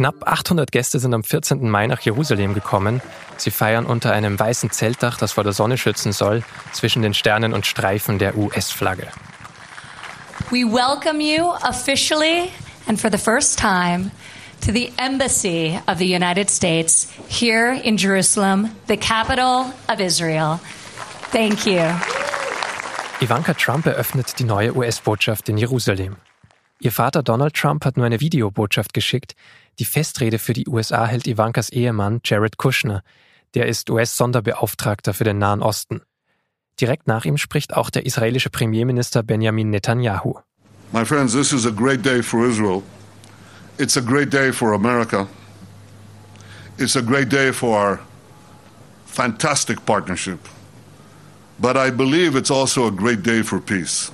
Knapp 800 Gäste sind am 14. Mai nach Jerusalem gekommen. Sie feiern unter einem weißen Zeltdach, das vor der Sonne schützen soll, zwischen den Sternen und Streifen der US-Flagge. We welcome you officially and for the first time to the Embassy of the United States here in Jerusalem, the capital of Israel. Thank you. Ivanka Trump eröffnet die neue US-Botschaft in Jerusalem. Ihr Vater Donald Trump hat nur eine Videobotschaft geschickt. Die Festrede für die USA hält Ivankas Ehemann Jared Kushner. Der ist US-Sonderbeauftragter für den Nahen Osten. Direkt nach ihm spricht auch der israelische Premierminister Benjamin Netanyahu. My friends, this is a great day for Israel. It's a great day for America. It's a great day for our fantastic partnership. But I believe it's also a great day for peace.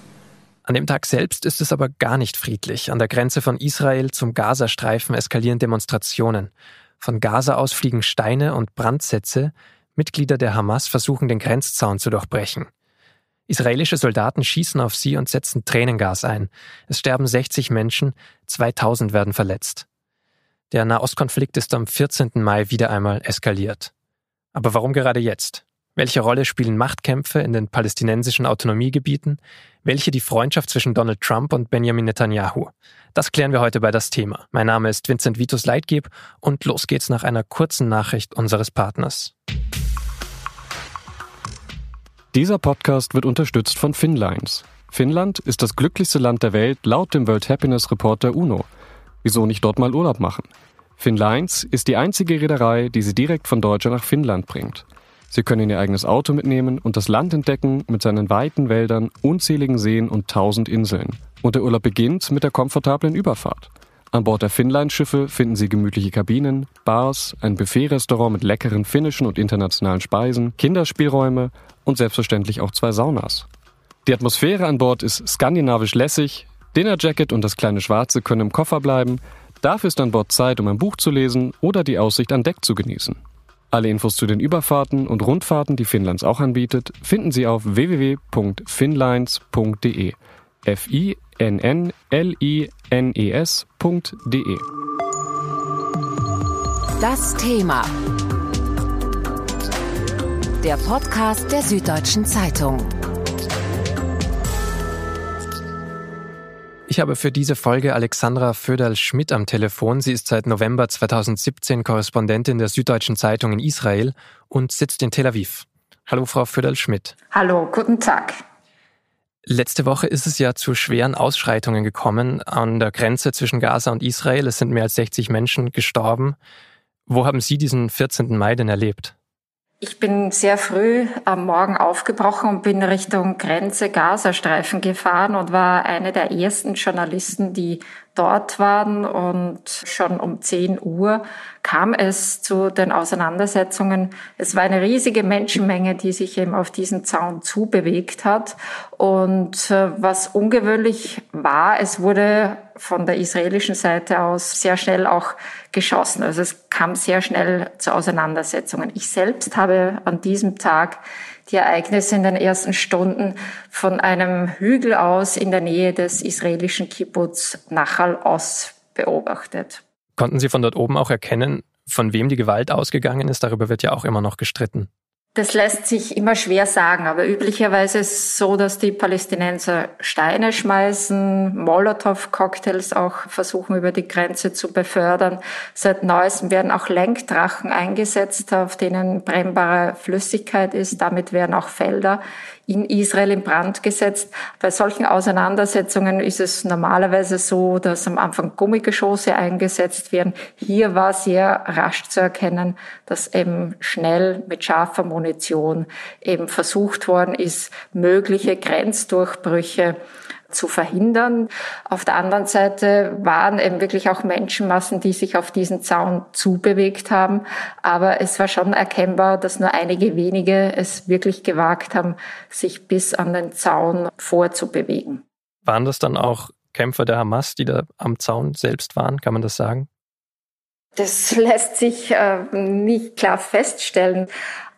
An dem Tag selbst ist es aber gar nicht friedlich. An der Grenze von Israel zum Gazastreifen eskalieren Demonstrationen. Von Gaza aus fliegen Steine und Brandsätze. Mitglieder der Hamas versuchen, den Grenzzaun zu durchbrechen. Israelische Soldaten schießen auf sie und setzen Tränengas ein. Es sterben 60 Menschen, 2000 werden verletzt. Der Nahostkonflikt ist am 14. Mai wieder einmal eskaliert. Aber warum gerade jetzt? Welche Rolle spielen Machtkämpfe in den palästinensischen Autonomiegebieten? Welche die Freundschaft zwischen Donald Trump und Benjamin Netanyahu? Das klären wir heute bei das Thema. Mein Name ist Vincent Vitus Leitgeb und los geht's nach einer kurzen Nachricht unseres Partners. Dieser Podcast wird unterstützt von Finlines. Finnland ist das glücklichste Land der Welt laut dem World Happiness Report der UNO. Wieso nicht dort mal Urlaub machen? Finlines ist die einzige Reederei, die sie direkt von Deutschland nach Finnland bringt. Sie können ihr eigenes Auto mitnehmen und das Land entdecken mit seinen weiten Wäldern, unzähligen Seen und tausend Inseln. Und der Urlaub beginnt mit der komfortablen Überfahrt. An Bord der Finnline-Schiffe finden Sie gemütliche Kabinen, Bars, ein Buffet-Restaurant mit leckeren finnischen und internationalen Speisen, Kinderspielräume und selbstverständlich auch zwei Saunas. Die Atmosphäre an Bord ist skandinavisch lässig, Dinnerjacket und das kleine Schwarze können im Koffer bleiben, dafür ist an Bord Zeit, um ein Buch zu lesen oder die Aussicht an Deck zu genießen. Alle Infos zu den Überfahrten und Rundfahrten, die Finnlands auch anbietet, finden Sie auf www.finlines.de. f i n n l i n e s.de. Das Thema. Der Podcast der Süddeutschen Zeitung. Ich habe für diese Folge Alexandra Föderl-Schmidt am Telefon. Sie ist seit November 2017 Korrespondentin der Süddeutschen Zeitung in Israel und sitzt in Tel Aviv. Hallo, Frau Föderl-Schmidt. Hallo, guten Tag. Letzte Woche ist es ja zu schweren Ausschreitungen gekommen an der Grenze zwischen Gaza und Israel. Es sind mehr als 60 Menschen gestorben. Wo haben Sie diesen 14. Mai denn erlebt? Ich bin sehr früh am Morgen aufgebrochen und bin Richtung Grenze Gazastreifen gefahren und war eine der ersten Journalisten, die dort waren. Und schon um 10 Uhr kam es zu den Auseinandersetzungen. Es war eine riesige Menschenmenge, die sich eben auf diesen Zaun zubewegt hat. Und äh, was ungewöhnlich war, es wurde von der israelischen Seite aus sehr schnell auch geschossen. Also es kam sehr schnell zu Auseinandersetzungen. Ich selbst habe an diesem Tag die Ereignisse in den ersten Stunden von einem Hügel aus in der Nähe des israelischen Kibbutz Nachal aus beobachtet. Konnten Sie von dort oben auch erkennen, von wem die Gewalt ausgegangen ist? Darüber wird ja auch immer noch gestritten. Das lässt sich immer schwer sagen, aber üblicherweise ist es so, dass die Palästinenser Steine schmeißen, Molotow-Cocktails auch versuchen über die Grenze zu befördern. Seit neuestem werden auch Lenkdrachen eingesetzt, auf denen brennbare Flüssigkeit ist. Damit werden auch Felder in Israel in Brand gesetzt. Bei solchen Auseinandersetzungen ist es normalerweise so, dass am Anfang Gummigeschosse eingesetzt werden. Hier war sehr rasch zu erkennen, dass eben schnell mit scharfer Munition eben versucht worden ist, mögliche Grenzdurchbrüche zu verhindern. Auf der anderen Seite waren eben wirklich auch Menschenmassen, die sich auf diesen Zaun zubewegt haben. Aber es war schon erkennbar, dass nur einige wenige es wirklich gewagt haben, sich bis an den Zaun vorzubewegen. Waren das dann auch Kämpfer der Hamas, die da am Zaun selbst waren? Kann man das sagen? Das lässt sich äh, nicht klar feststellen.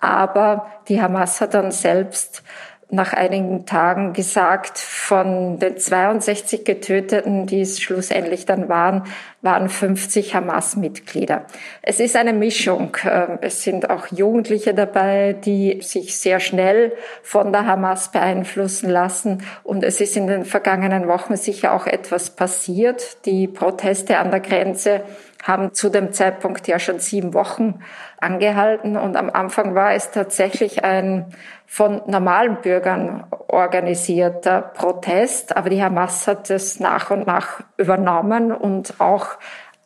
Aber die Hamas hat dann selbst nach einigen Tagen gesagt, von den 62 Getöteten, die es schlussendlich dann waren, waren 50 Hamas-Mitglieder. Es ist eine Mischung. Ähm, es sind auch Jugendliche dabei, die sich sehr schnell von der Hamas beeinflussen lassen. Und es ist in den vergangenen Wochen sicher auch etwas passiert. Die Proteste an der Grenze haben zu dem Zeitpunkt ja schon sieben Wochen angehalten. Und am Anfang war es tatsächlich ein von normalen Bürgern organisierter Protest. Aber die Hamas hat es nach und nach übernommen und auch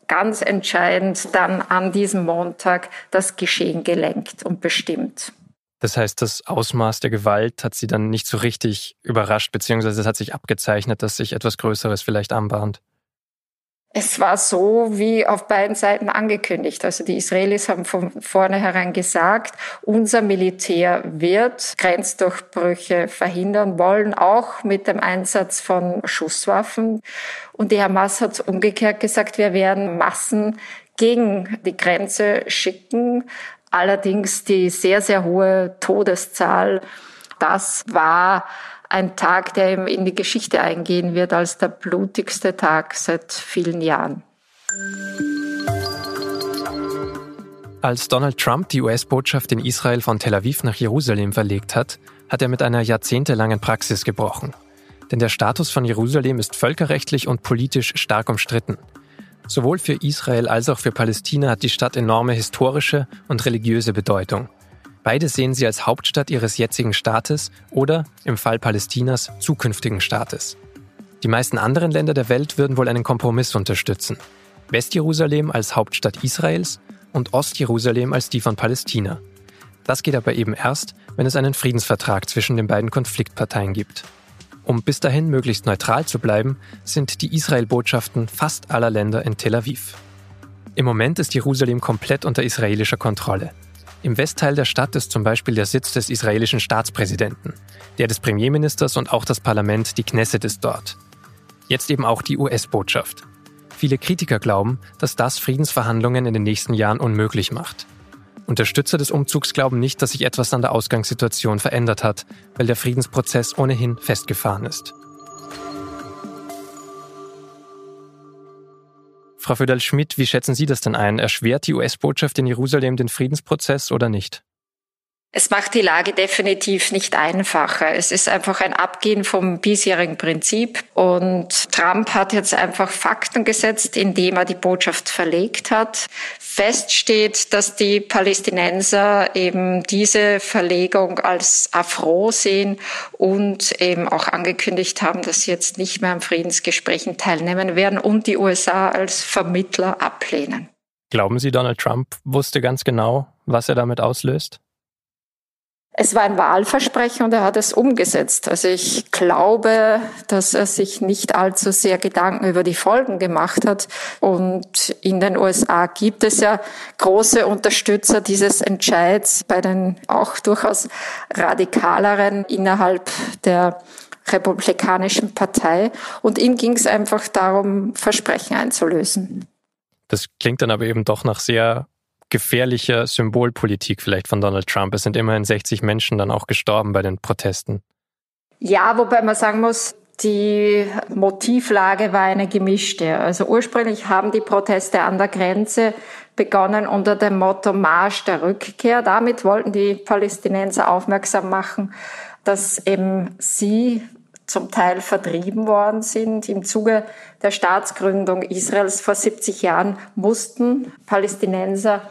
ganz entscheidend dann an diesem Montag das Geschehen gelenkt und bestimmt. Das heißt, das Ausmaß der Gewalt hat sie dann nicht so richtig überrascht, beziehungsweise es hat sich abgezeichnet, dass sich etwas Größeres vielleicht anbahnt. Es war so wie auf beiden Seiten angekündigt. Also die Israelis haben von vornherein gesagt, unser Militär wird Grenzdurchbrüche verhindern wollen, auch mit dem Einsatz von Schusswaffen. Und die Hamas hat umgekehrt gesagt, wir werden Massen gegen die Grenze schicken. Allerdings die sehr, sehr hohe Todeszahl, das war ein Tag, der in die Geschichte eingehen wird als der blutigste Tag seit vielen Jahren. Als Donald Trump die US-Botschaft in Israel von Tel Aviv nach Jerusalem verlegt hat, hat er mit einer jahrzehntelangen Praxis gebrochen. Denn der Status von Jerusalem ist völkerrechtlich und politisch stark umstritten. Sowohl für Israel als auch für Palästina hat die Stadt enorme historische und religiöse Bedeutung. Beide sehen sie als Hauptstadt ihres jetzigen Staates oder, im Fall Palästinas, zukünftigen Staates. Die meisten anderen Länder der Welt würden wohl einen Kompromiss unterstützen. Westjerusalem als Hauptstadt Israels und Ostjerusalem als die von Palästina. Das geht aber eben erst, wenn es einen Friedensvertrag zwischen den beiden Konfliktparteien gibt. Um bis dahin möglichst neutral zu bleiben, sind die Israel-Botschaften fast aller Länder in Tel Aviv. Im Moment ist Jerusalem komplett unter israelischer Kontrolle. Im Westteil der Stadt ist zum Beispiel der Sitz des israelischen Staatspräsidenten. Der des Premierministers und auch das Parlament, die Knesset, ist dort. Jetzt eben auch die US-Botschaft. Viele Kritiker glauben, dass das Friedensverhandlungen in den nächsten Jahren unmöglich macht. Unterstützer des Umzugs glauben nicht, dass sich etwas an der Ausgangssituation verändert hat, weil der Friedensprozess ohnehin festgefahren ist. Frau Föderl-Schmidt, wie schätzen Sie das denn ein? Erschwert die US-Botschaft in Jerusalem den Friedensprozess oder nicht? Es macht die Lage definitiv nicht einfacher. Es ist einfach ein Abgehen vom bisherigen Prinzip. Und Trump hat jetzt einfach Fakten gesetzt, indem er die Botschaft verlegt hat. Fest steht, dass die Palästinenser eben diese Verlegung als Affront sehen und eben auch angekündigt haben, dass sie jetzt nicht mehr an Friedensgesprächen teilnehmen werden und die USA als Vermittler ablehnen. Glauben Sie, Donald Trump wusste ganz genau, was er damit auslöst? Es war ein Wahlversprechen und er hat es umgesetzt. Also ich glaube, dass er sich nicht allzu sehr Gedanken über die Folgen gemacht hat. Und in den USA gibt es ja große Unterstützer dieses Entscheids bei den auch durchaus radikaleren innerhalb der Republikanischen Partei. Und ihm ging es einfach darum, Versprechen einzulösen. Das klingt dann aber eben doch nach sehr gefährlicher Symbolpolitik vielleicht von Donald Trump. Es sind immerhin 60 Menschen dann auch gestorben bei den Protesten. Ja, wobei man sagen muss, die Motivlage war eine gemischte. Also ursprünglich haben die Proteste an der Grenze begonnen unter dem Motto Marsch der Rückkehr. Damit wollten die Palästinenser aufmerksam machen, dass eben sie zum Teil vertrieben worden sind. Im Zuge der Staatsgründung Israels vor 70 Jahren mussten Palästinenser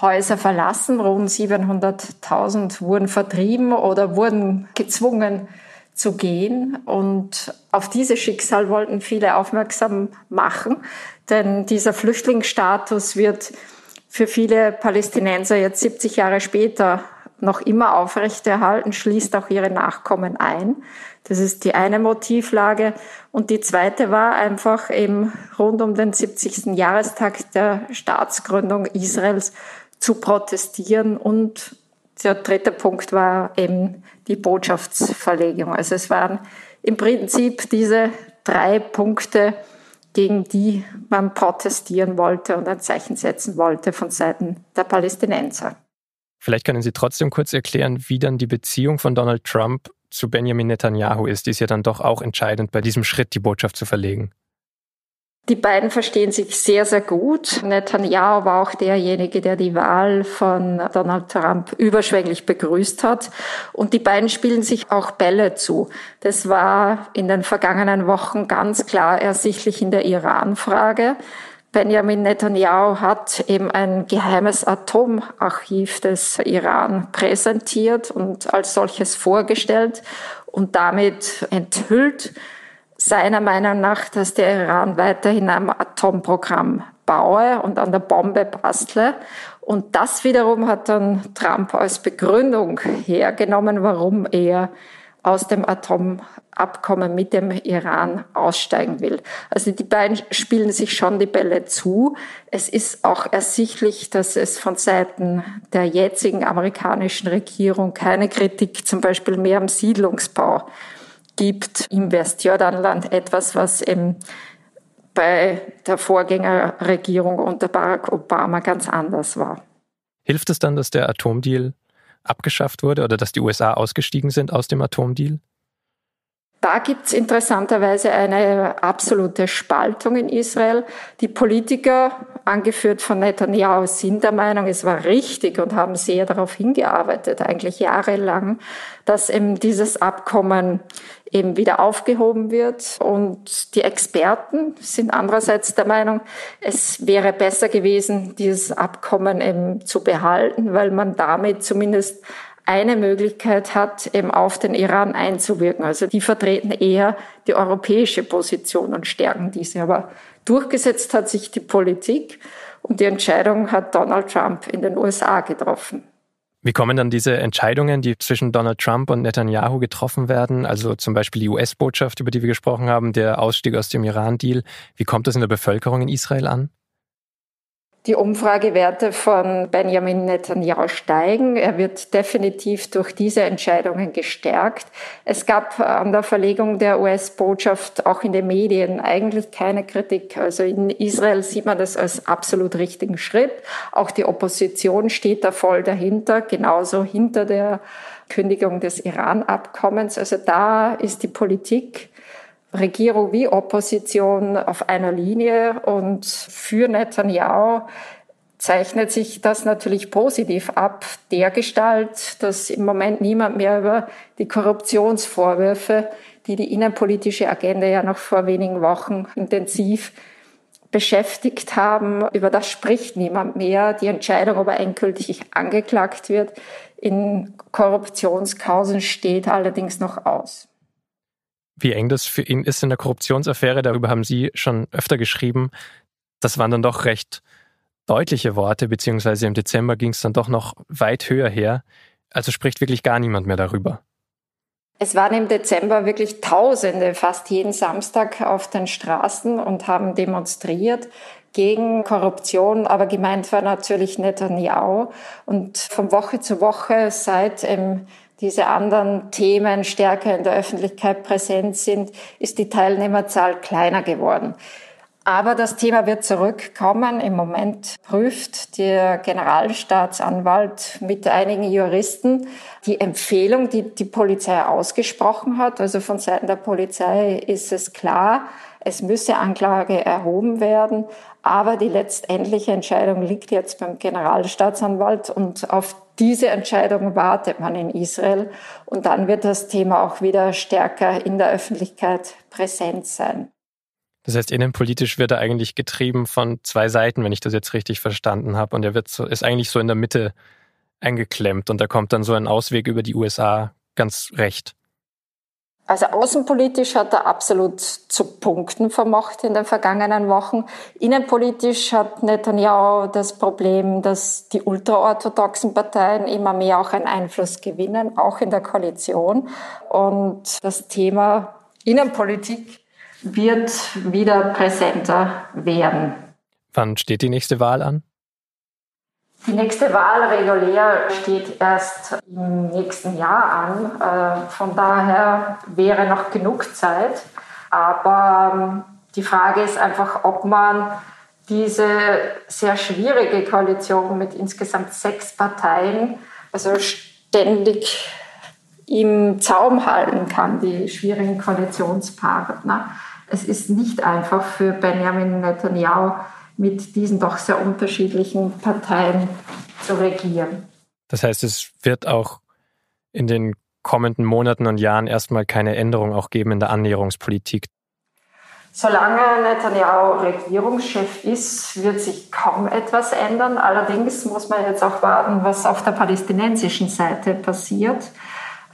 Häuser verlassen. Rund 700.000 wurden vertrieben oder wurden gezwungen zu gehen. Und auf dieses Schicksal wollten viele aufmerksam machen, denn dieser Flüchtlingsstatus wird für viele Palästinenser jetzt 70 Jahre später noch immer aufrechterhalten, schließt auch ihre Nachkommen ein. Das ist die eine Motivlage. Und die zweite war einfach eben rund um den 70. Jahrestag der Staatsgründung Israels zu protestieren. Und der dritte Punkt war eben die Botschaftsverlegung. Also es waren im Prinzip diese drei Punkte, gegen die man protestieren wollte und ein Zeichen setzen wollte von Seiten der Palästinenser. Vielleicht können Sie trotzdem kurz erklären, wie dann die Beziehung von Donald Trump zu Benjamin Netanyahu ist, die ist ja dann doch auch entscheidend bei diesem Schritt, die Botschaft zu verlegen. Die beiden verstehen sich sehr, sehr gut. Netanyahu war auch derjenige, der die Wahl von Donald Trump überschwänglich begrüßt hat. Und die beiden spielen sich auch Bälle zu. Das war in den vergangenen Wochen ganz klar ersichtlich in der Iran-Frage. Benjamin Netanyahu hat eben ein geheimes Atomarchiv des Iran präsentiert und als solches vorgestellt und damit enthüllt, seiner Meinung nach, dass der Iran weiterhin am Atomprogramm baue und an der Bombe bastle. Und das wiederum hat dann Trump als Begründung hergenommen, warum er aus dem Atomabkommen mit dem Iran aussteigen will. Also die beiden spielen sich schon die Bälle zu. Es ist auch ersichtlich, dass es von Seiten der jetzigen amerikanischen Regierung keine Kritik zum Beispiel mehr am Siedlungsbau gibt im Westjordanland etwas, was eben bei der Vorgängerregierung unter Barack Obama ganz anders war. Hilft es dann, dass der Atomdeal abgeschafft wurde oder dass die USA ausgestiegen sind aus dem Atomdeal? Da gibt es interessanterweise eine absolute Spaltung in Israel. Die Politiker, angeführt von Netanyahu, sind der Meinung, es war richtig und haben sehr darauf hingearbeitet, eigentlich jahrelang, dass eben dieses Abkommen eben wieder aufgehoben wird. Und die Experten sind andererseits der Meinung, es wäre besser gewesen, dieses Abkommen eben zu behalten, weil man damit zumindest eine Möglichkeit hat, eben auf den Iran einzuwirken. Also die vertreten eher die europäische Position und stärken diese. Aber durchgesetzt hat sich die Politik und die Entscheidung hat Donald Trump in den USA getroffen. Wie kommen dann diese Entscheidungen, die zwischen Donald Trump und Netanyahu getroffen werden, also zum Beispiel die US-Botschaft, über die wir gesprochen haben, der Ausstieg aus dem Iran-Deal, wie kommt das in der Bevölkerung in Israel an? Die Umfragewerte von Benjamin Netanyahu steigen. Er wird definitiv durch diese Entscheidungen gestärkt. Es gab an der Verlegung der US-Botschaft auch in den Medien eigentlich keine Kritik. Also in Israel sieht man das als absolut richtigen Schritt. Auch die Opposition steht da voll dahinter, genauso hinter der Kündigung des Iran-Abkommens. Also da ist die Politik Regierung wie Opposition auf einer Linie und für Netanyahu zeichnet sich das natürlich positiv ab, der Gestalt, dass im Moment niemand mehr über die Korruptionsvorwürfe, die die innenpolitische Agenda ja noch vor wenigen Wochen intensiv beschäftigt haben, über das spricht niemand mehr. Die Entscheidung, ob er endgültig angeklagt wird, in Korruptionskausen steht allerdings noch aus wie eng das für ihn ist in der Korruptionsaffäre. Darüber haben Sie schon öfter geschrieben. Das waren dann doch recht deutliche Worte, beziehungsweise im Dezember ging es dann doch noch weit höher her. Also spricht wirklich gar niemand mehr darüber. Es waren im Dezember wirklich Tausende, fast jeden Samstag auf den Straßen und haben demonstriert gegen Korruption, aber gemeint war natürlich Netanyahu. Und von Woche zu Woche seit im diese anderen Themen stärker in der Öffentlichkeit präsent sind, ist die Teilnehmerzahl kleiner geworden. Aber das Thema wird zurückkommen. Im Moment prüft der Generalstaatsanwalt mit einigen Juristen die Empfehlung, die die Polizei ausgesprochen hat. Also von Seiten der Polizei ist es klar, es müsse Anklage erhoben werden. Aber die letztendliche Entscheidung liegt jetzt beim Generalstaatsanwalt und auf diese Entscheidung wartet man in Israel und dann wird das Thema auch wieder stärker in der Öffentlichkeit präsent sein. Das heißt, innenpolitisch wird er eigentlich getrieben von zwei Seiten, wenn ich das jetzt richtig verstanden habe. Und er wird so, ist eigentlich so in der Mitte eingeklemmt und da kommt dann so ein Ausweg über die USA ganz recht. Also außenpolitisch hat er absolut zu punkten vermocht in den vergangenen Wochen. Innenpolitisch hat Netanyahu das Problem, dass die ultraorthodoxen Parteien immer mehr auch einen Einfluss gewinnen, auch in der Koalition. Und das Thema Innenpolitik wird wieder präsenter werden. Wann steht die nächste Wahl an? Die nächste Wahl regulär steht erst im nächsten Jahr an. Äh, von daher wäre noch genug Zeit. Aber ähm, die Frage ist einfach, ob man diese sehr schwierige Koalition mit insgesamt sechs Parteien, also ständig im Zaum halten kann, die schwierigen Koalitionspartner. Es ist nicht einfach für Benjamin Netanyahu, mit diesen doch sehr unterschiedlichen Parteien zu regieren. Das heißt, es wird auch in den kommenden Monaten und Jahren erstmal keine Änderung auch geben in der Annäherungspolitik. Solange Netanyahu Regierungschef ist, wird sich kaum etwas ändern. Allerdings muss man jetzt auch warten, was auf der palästinensischen Seite passiert.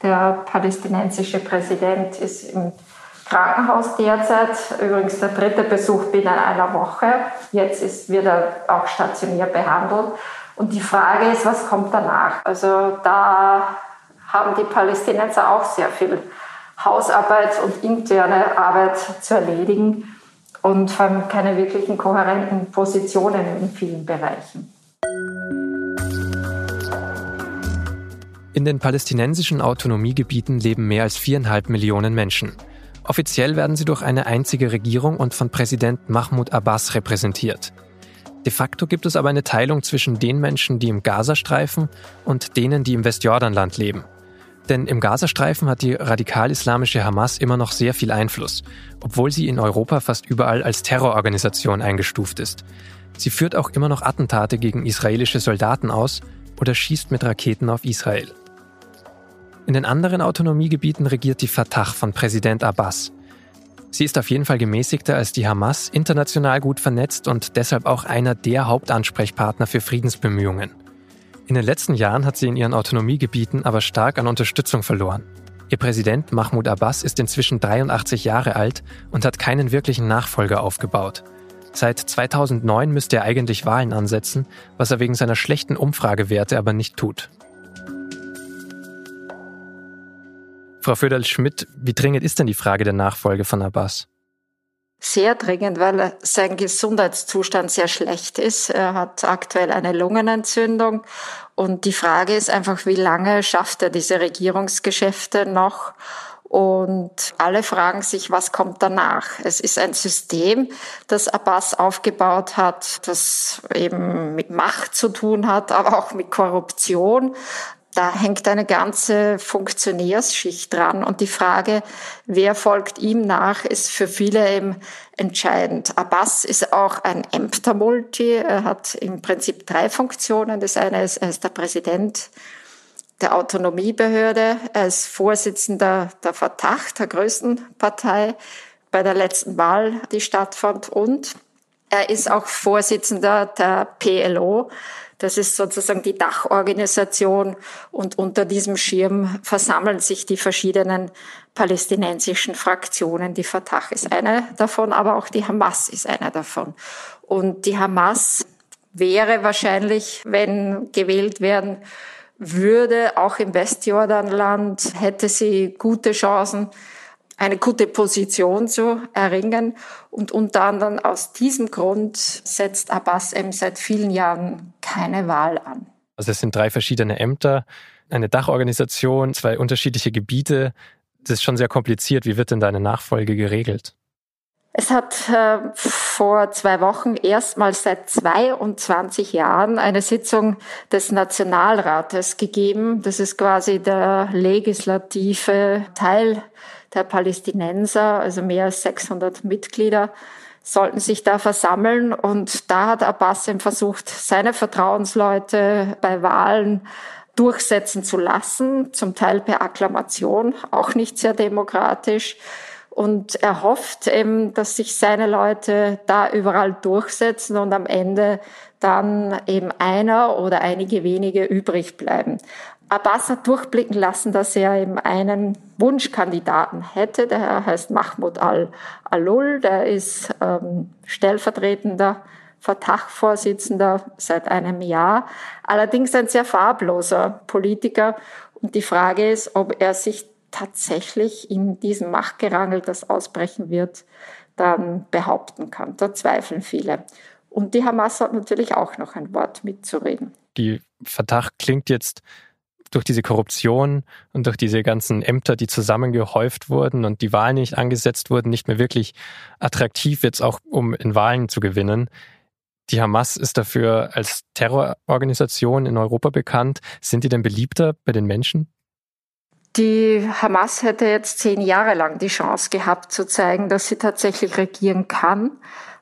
Der palästinensische Präsident ist im Krankenhaus derzeit. Übrigens der dritte Besuch binnen einer Woche. Jetzt ist, wird er auch stationär behandelt. Und die Frage ist, was kommt danach? Also da haben die Palästinenser auch sehr viel Hausarbeit und interne Arbeit zu erledigen und vor allem keine wirklichen kohärenten Positionen in vielen Bereichen. In den palästinensischen Autonomiegebieten leben mehr als viereinhalb Millionen Menschen. Offiziell werden sie durch eine einzige Regierung und von Präsident Mahmoud Abbas repräsentiert. De facto gibt es aber eine Teilung zwischen den Menschen, die im Gazastreifen und denen, die im Westjordanland leben. Denn im Gazastreifen hat die radikal-islamische Hamas immer noch sehr viel Einfluss, obwohl sie in Europa fast überall als Terrororganisation eingestuft ist. Sie führt auch immer noch Attentate gegen israelische Soldaten aus oder schießt mit Raketen auf Israel. In den anderen Autonomiegebieten regiert die Fatah von Präsident Abbas. Sie ist auf jeden Fall gemäßigter als die Hamas, international gut vernetzt und deshalb auch einer der Hauptansprechpartner für Friedensbemühungen. In den letzten Jahren hat sie in ihren Autonomiegebieten aber stark an Unterstützung verloren. Ihr Präsident Mahmoud Abbas ist inzwischen 83 Jahre alt und hat keinen wirklichen Nachfolger aufgebaut. Seit 2009 müsste er eigentlich Wahlen ansetzen, was er wegen seiner schlechten Umfragewerte aber nicht tut. Frau Föderl-Schmidt, wie dringend ist denn die Frage der Nachfolge von Abbas? Sehr dringend, weil sein Gesundheitszustand sehr schlecht ist. Er hat aktuell eine Lungenentzündung. Und die Frage ist einfach, wie lange schafft er diese Regierungsgeschäfte noch? Und alle fragen sich, was kommt danach? Es ist ein System, das Abbas aufgebaut hat, das eben mit Macht zu tun hat, aber auch mit Korruption. Da hängt eine ganze Funktionärsschicht dran und die Frage, wer folgt ihm nach, ist für viele eben entscheidend. Abbas ist auch ein Ämtermulti. Er hat im Prinzip drei Funktionen. Das eine ist, er ist der Präsident der Autonomiebehörde. Er ist Vorsitzender der Fatah, der größten Partei, bei der letzten Wahl, die stattfand. Und er ist auch Vorsitzender der PLO, das ist sozusagen die Dachorganisation und unter diesem Schirm versammeln sich die verschiedenen palästinensischen Fraktionen. Die Fatah ist eine davon, aber auch die Hamas ist eine davon. Und die Hamas wäre wahrscheinlich, wenn gewählt werden würde, auch im Westjordanland, hätte sie gute Chancen, eine gute Position zu erringen. Und unter anderem aus diesem Grund setzt Abbas eben seit vielen Jahren keine Wahl an. Also es sind drei verschiedene Ämter, eine Dachorganisation, zwei unterschiedliche Gebiete. Das ist schon sehr kompliziert. Wie wird denn deine Nachfolge geregelt? Es hat äh, vor zwei Wochen erstmals seit 22 Jahren eine Sitzung des Nationalrates gegeben. Das ist quasi der legislative Teil der Palästinenser, also mehr als 600 Mitglieder, sollten sich da versammeln. Und da hat Abbas versucht, seine Vertrauensleute bei Wahlen durchsetzen zu lassen, zum Teil per Akklamation, auch nicht sehr demokratisch. Und er hofft eben, dass sich seine Leute da überall durchsetzen und am Ende dann eben einer oder einige wenige übrig bleiben. Abbas hat durchblicken lassen, dass er eben einen Wunschkandidaten hätte. Der heißt Mahmoud al-Alul, der ist ähm, stellvertretender Fatah-Vorsitzender seit einem Jahr. Allerdings ein sehr farbloser Politiker. Und die Frage ist, ob er sich tatsächlich in diesem Machtgerangel, das ausbrechen wird, dann behaupten kann. Da zweifeln viele. Und die Hamas hat natürlich auch noch ein Wort mitzureden. Die Fatah klingt jetzt durch diese Korruption und durch diese ganzen Ämter, die zusammengehäuft wurden und die Wahlen nicht angesetzt wurden, nicht mehr wirklich attraktiv jetzt auch, um in Wahlen zu gewinnen. Die Hamas ist dafür als Terrororganisation in Europa bekannt. Sind die denn beliebter bei den Menschen? Die Hamas hätte jetzt zehn Jahre lang die Chance gehabt zu zeigen, dass sie tatsächlich regieren kann.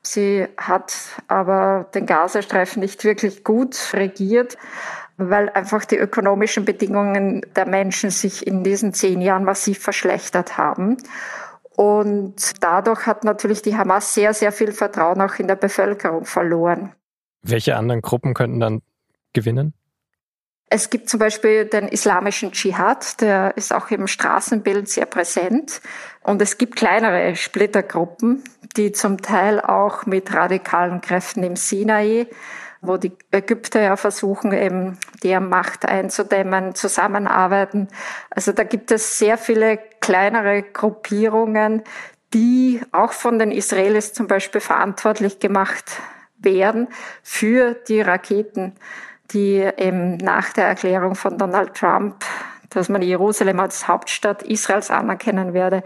Sie hat aber den Gazastreifen nicht wirklich gut regiert, weil einfach die ökonomischen Bedingungen der Menschen sich in diesen zehn Jahren massiv verschlechtert haben. Und dadurch hat natürlich die Hamas sehr, sehr viel Vertrauen auch in der Bevölkerung verloren. Welche anderen Gruppen könnten dann gewinnen? Es gibt zum Beispiel den islamischen Dschihad, der ist auch im Straßenbild sehr präsent. Und es gibt kleinere Splittergruppen, die zum Teil auch mit radikalen Kräften im Sinai, wo die Ägypter ja versuchen, eben deren Macht einzudämmen, zusammenarbeiten. Also da gibt es sehr viele kleinere Gruppierungen, die auch von den Israelis zum Beispiel verantwortlich gemacht werden für die Raketen die eben nach der Erklärung von Donald Trump, dass man Jerusalem als Hauptstadt Israels anerkennen werde,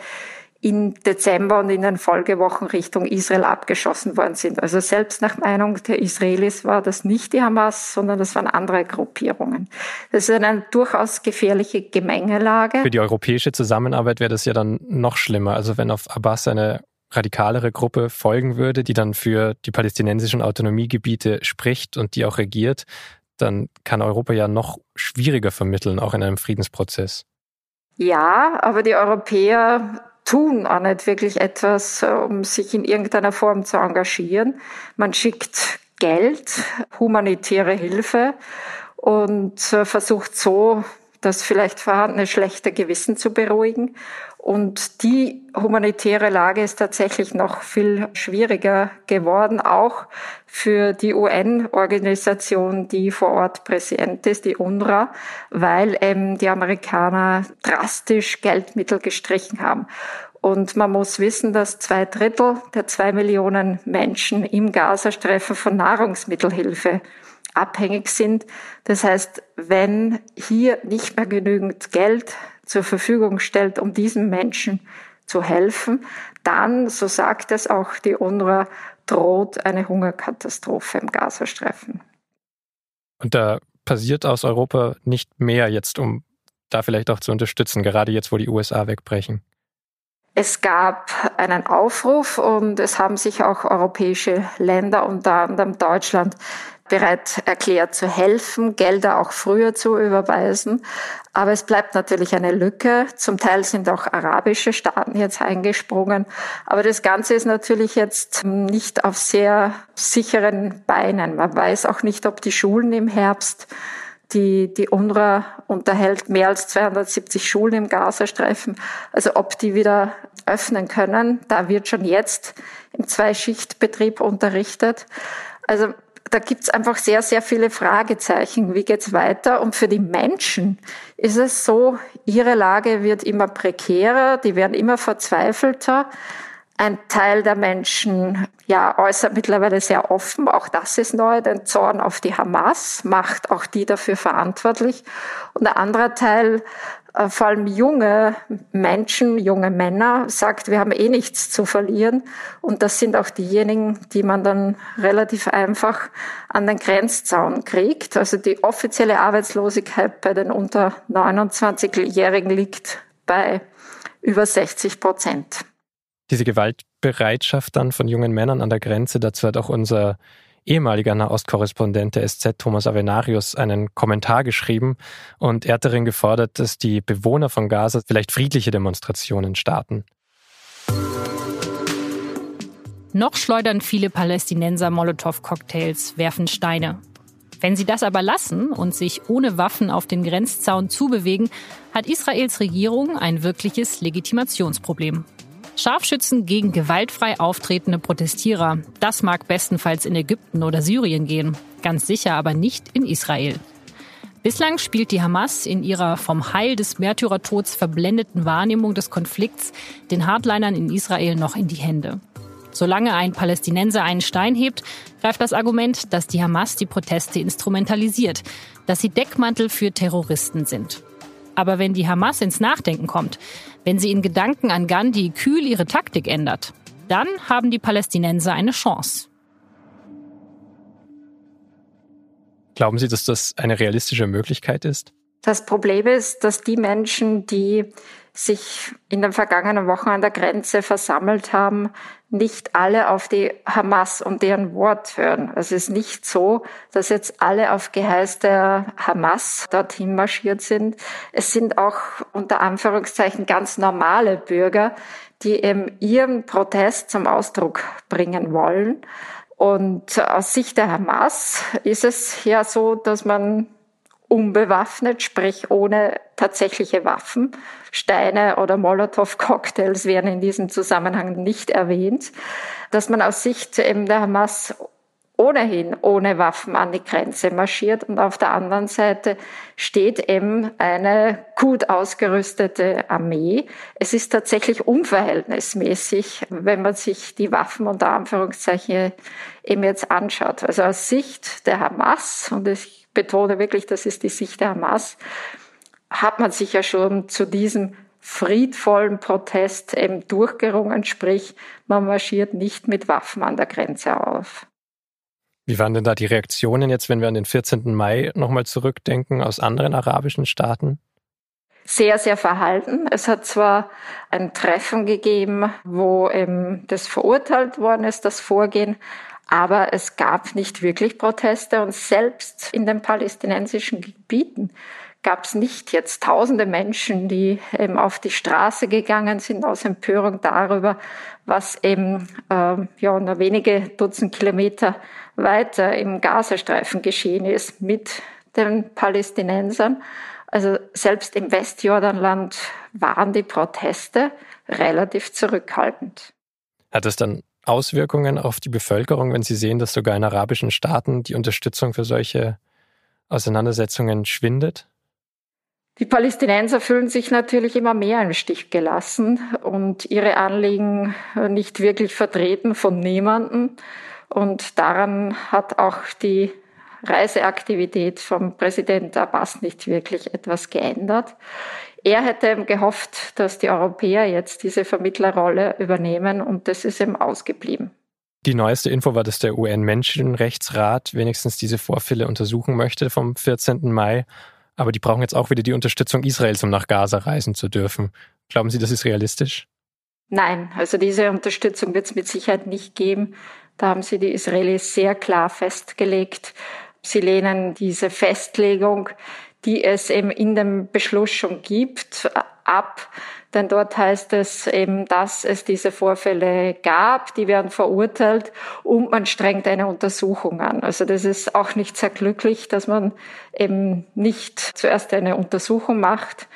im Dezember und in den Folgewochen Richtung Israel abgeschossen worden sind. Also selbst nach Meinung der Israelis war das nicht die Hamas, sondern das waren andere Gruppierungen. Das ist eine durchaus gefährliche Gemengelage. Für die europäische Zusammenarbeit wäre das ja dann noch schlimmer. Also wenn auf Abbas eine radikalere Gruppe folgen würde, die dann für die palästinensischen Autonomiegebiete spricht und die auch regiert, dann kann Europa ja noch schwieriger vermitteln, auch in einem Friedensprozess. Ja, aber die Europäer tun auch nicht wirklich etwas, um sich in irgendeiner Form zu engagieren. Man schickt Geld, humanitäre Hilfe und äh, versucht so das vielleicht vorhandene schlechte Gewissen zu beruhigen. Und die humanitäre Lage ist tatsächlich noch viel schwieriger geworden, auch für die UN-Organisation, die vor Ort präsent ist, die UNRWA, weil eben die Amerikaner drastisch Geldmittel gestrichen haben. Und man muss wissen, dass zwei Drittel der zwei Millionen Menschen im Gazastreifen von Nahrungsmittelhilfe abhängig sind. Das heißt, wenn hier nicht mehr genügend Geld zur Verfügung stellt, um diesen Menschen zu helfen, dann, so sagt es auch die UNRWA, droht eine Hungerkatastrophe im Gazastreifen. Und da passiert aus Europa nicht mehr jetzt, um da vielleicht auch zu unterstützen, gerade jetzt, wo die USA wegbrechen. Es gab einen Aufruf und es haben sich auch europäische Länder, unter anderem Deutschland, bereit erklärt zu helfen, Gelder auch früher zu überweisen. Aber es bleibt natürlich eine Lücke. Zum Teil sind auch arabische Staaten jetzt eingesprungen. Aber das Ganze ist natürlich jetzt nicht auf sehr sicheren Beinen. Man weiß auch nicht, ob die Schulen im Herbst die, die UNRWA unterhält mehr als 270 Schulen im Gazastreifen. Also ob die wieder öffnen können, da wird schon jetzt im Zweischichtbetrieb unterrichtet. Also da gibt's einfach sehr, sehr viele Fragezeichen. Wie geht's weiter? Und für die Menschen ist es so, ihre Lage wird immer prekärer, die werden immer verzweifelter. Ein Teil der Menschen ja, äußert mittlerweile sehr offen, auch das ist neu, den Zorn auf die Hamas, macht auch die dafür verantwortlich. Und ein anderer Teil vor allem junge Menschen, junge Männer, sagt, wir haben eh nichts zu verlieren. Und das sind auch diejenigen, die man dann relativ einfach an den Grenzzaun kriegt. Also die offizielle Arbeitslosigkeit bei den unter 29-Jährigen liegt bei über 60 Prozent. Diese Gewaltbereitschaft dann von jungen Männern an der Grenze, dazu hat auch unser ehemaliger Nahostkorrespondent der SZ Thomas Avenarius einen Kommentar geschrieben und er hat darin gefordert, dass die Bewohner von Gaza vielleicht friedliche Demonstrationen starten. Noch schleudern viele Palästinenser Molotow-Cocktails, werfen Steine. Wenn sie das aber lassen und sich ohne Waffen auf den Grenzzaun zubewegen, hat Israels Regierung ein wirkliches Legitimationsproblem. Scharfschützen gegen gewaltfrei auftretende Protestierer, das mag bestenfalls in Ägypten oder Syrien gehen, ganz sicher aber nicht in Israel. Bislang spielt die Hamas in ihrer vom Heil des Märtyrertods verblendeten Wahrnehmung des Konflikts den Hardlinern in Israel noch in die Hände. Solange ein Palästinenser einen Stein hebt, greift das Argument, dass die Hamas die Proteste instrumentalisiert, dass sie Deckmantel für Terroristen sind. Aber wenn die Hamas ins Nachdenken kommt, wenn sie in Gedanken an Gandhi kühl ihre Taktik ändert, dann haben die Palästinenser eine Chance. Glauben Sie, dass das eine realistische Möglichkeit ist? Das Problem ist, dass die Menschen, die sich in den vergangenen Wochen an der Grenze versammelt haben, nicht alle auf die Hamas und deren Wort hören. Es ist nicht so, dass jetzt alle auf Geheiß der Hamas dorthin marschiert sind. Es sind auch unter Anführungszeichen ganz normale Bürger, die eben ihren Protest zum Ausdruck bringen wollen. Und aus Sicht der Hamas ist es ja so, dass man unbewaffnet, sprich ohne tatsächliche Waffen. Steine oder Molotow-Cocktails werden in diesem Zusammenhang nicht erwähnt. Dass man aus Sicht der Hamas ohnehin ohne Waffen an die Grenze marschiert und auf der anderen Seite steht eben eine gut ausgerüstete Armee. Es ist tatsächlich unverhältnismäßig, wenn man sich die Waffen unter Anführungszeichen eben jetzt anschaut. Also aus Sicht der Hamas, und ich betone wirklich, das ist die Sicht der Hamas, hat man sich ja schon zu diesem friedvollen Protest eben durchgerungen, sprich, man marschiert nicht mit Waffen an der Grenze auf. Wie waren denn da die Reaktionen jetzt, wenn wir an den 14. Mai nochmal zurückdenken aus anderen arabischen Staaten? Sehr, sehr verhalten. Es hat zwar ein Treffen gegeben, wo eben das verurteilt worden ist, das Vorgehen, aber es gab nicht wirklich Proteste und selbst in den palästinensischen Gebieten gab es nicht jetzt tausende Menschen, die eben auf die Straße gegangen sind aus Empörung darüber, was eben äh, ja nur wenige Dutzend Kilometer weiter im Gazastreifen geschehen ist mit den Palästinensern. Also selbst im Westjordanland waren die Proteste relativ zurückhaltend. Hat es dann Auswirkungen auf die Bevölkerung, wenn Sie sehen, dass sogar in arabischen Staaten die Unterstützung für solche Auseinandersetzungen schwindet? Die Palästinenser fühlen sich natürlich immer mehr im Stich gelassen und ihre Anliegen nicht wirklich vertreten von niemandem. Und daran hat auch die Reiseaktivität vom Präsident Abbas nicht wirklich etwas geändert. Er hätte gehofft, dass die Europäer jetzt diese Vermittlerrolle übernehmen und das ist eben ausgeblieben. Die neueste Info war, dass der UN-Menschenrechtsrat wenigstens diese Vorfälle untersuchen möchte vom 14. Mai. Aber die brauchen jetzt auch wieder die Unterstützung Israels, um nach Gaza reisen zu dürfen. Glauben Sie, das ist realistisch? Nein, also diese Unterstützung wird es mit Sicherheit nicht geben. Da haben sie die Israelis sehr klar festgelegt. Sie lehnen diese Festlegung die es eben in dem Beschluss schon gibt, ab. Denn dort heißt es eben, dass es diese Vorfälle gab, die werden verurteilt und man strengt eine Untersuchung an. Also das ist auch nicht sehr glücklich, dass man eben nicht zuerst eine Untersuchung macht,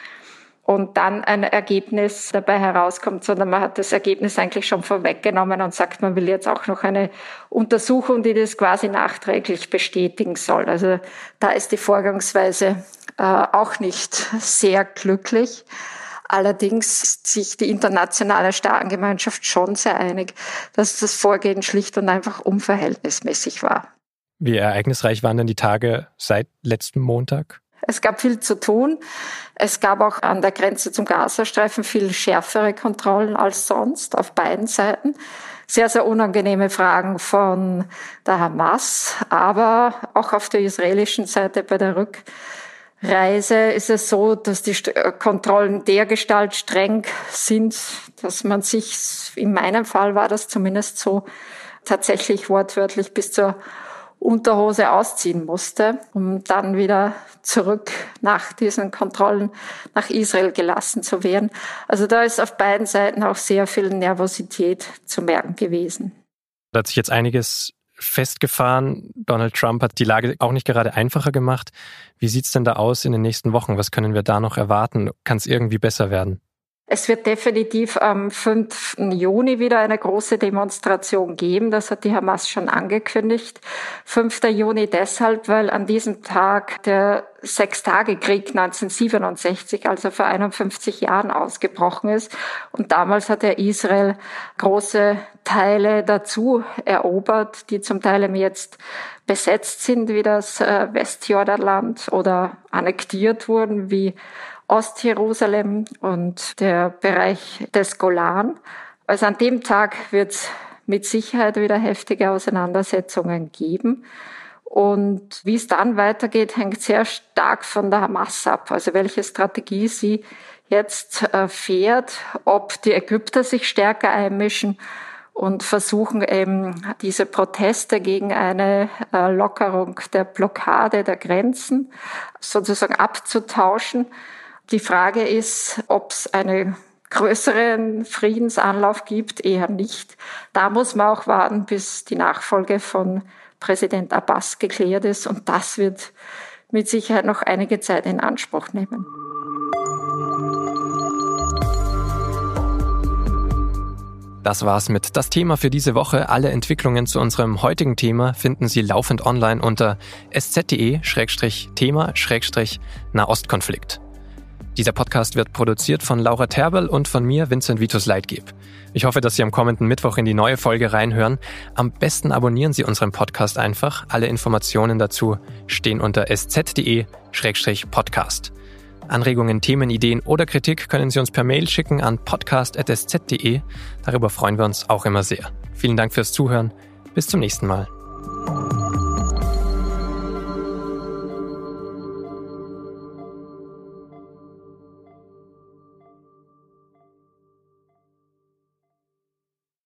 und dann ein Ergebnis dabei herauskommt, sondern man hat das Ergebnis eigentlich schon vorweggenommen und sagt, man will jetzt auch noch eine Untersuchung, die das quasi nachträglich bestätigen soll. Also da ist die Vorgangsweise äh, auch nicht sehr glücklich. Allerdings ist sich die internationale Staatengemeinschaft schon sehr einig, dass das Vorgehen schlicht und einfach unverhältnismäßig war. Wie ereignisreich waren denn die Tage seit letztem Montag? Es gab viel zu tun. Es gab auch an der Grenze zum Gazastreifen viel schärfere Kontrollen als sonst auf beiden Seiten. Sehr, sehr unangenehme Fragen von der Hamas, aber auch auf der israelischen Seite bei der Rückreise ist es so, dass die Kontrollen dergestalt streng sind, dass man sich, in meinem Fall war das zumindest so, tatsächlich wortwörtlich bis zur Unterhose ausziehen musste, um dann wieder zurück nach diesen Kontrollen nach Israel gelassen zu werden. Also da ist auf beiden Seiten auch sehr viel Nervosität zu merken gewesen. Da hat sich jetzt einiges festgefahren. Donald Trump hat die Lage auch nicht gerade einfacher gemacht. Wie sieht's denn da aus in den nächsten Wochen? Was können wir da noch erwarten? Kann es irgendwie besser werden? Es wird definitiv am 5. Juni wieder eine große Demonstration geben. Das hat die Hamas schon angekündigt. 5. Juni deshalb, weil an diesem Tag der Sechstagekrieg 1967, also vor 51 Jahren ausgebrochen ist. Und damals hat er Israel große Teile dazu erobert, die zum Teil jetzt besetzt sind, wie das äh, Westjordanland oder annektiert wurden, wie Ostjerusalem und der Bereich des Golan. Also an dem Tag wird es mit Sicherheit wieder heftige Auseinandersetzungen geben. Und wie es dann weitergeht, hängt sehr stark von der Hamas ab. Also welche Strategie sie jetzt äh, fährt, ob die Ägypter sich stärker einmischen und versuchen eben diese Proteste gegen eine äh, Lockerung der Blockade der Grenzen sozusagen abzutauschen. Die Frage ist, ob es einen größeren Friedensanlauf gibt, eher nicht. Da muss man auch warten, bis die Nachfolge von Präsident Abbas geklärt ist. Und das wird mit Sicherheit noch einige Zeit in Anspruch nehmen. Das war's mit das Thema für diese Woche. Alle Entwicklungen zu unserem heutigen Thema finden Sie laufend online unter sz.de-thema-nahostkonflikt. Dieser Podcast wird produziert von Laura Terbel und von mir, Vincent Vitus Leitgeb. Ich hoffe, dass Sie am kommenden Mittwoch in die neue Folge reinhören. Am besten abonnieren Sie unseren Podcast einfach. Alle Informationen dazu stehen unter sz.de-podcast. Anregungen, Themen, Ideen oder Kritik können Sie uns per Mail schicken an podcast.sz.de. Darüber freuen wir uns auch immer sehr. Vielen Dank fürs Zuhören. Bis zum nächsten Mal.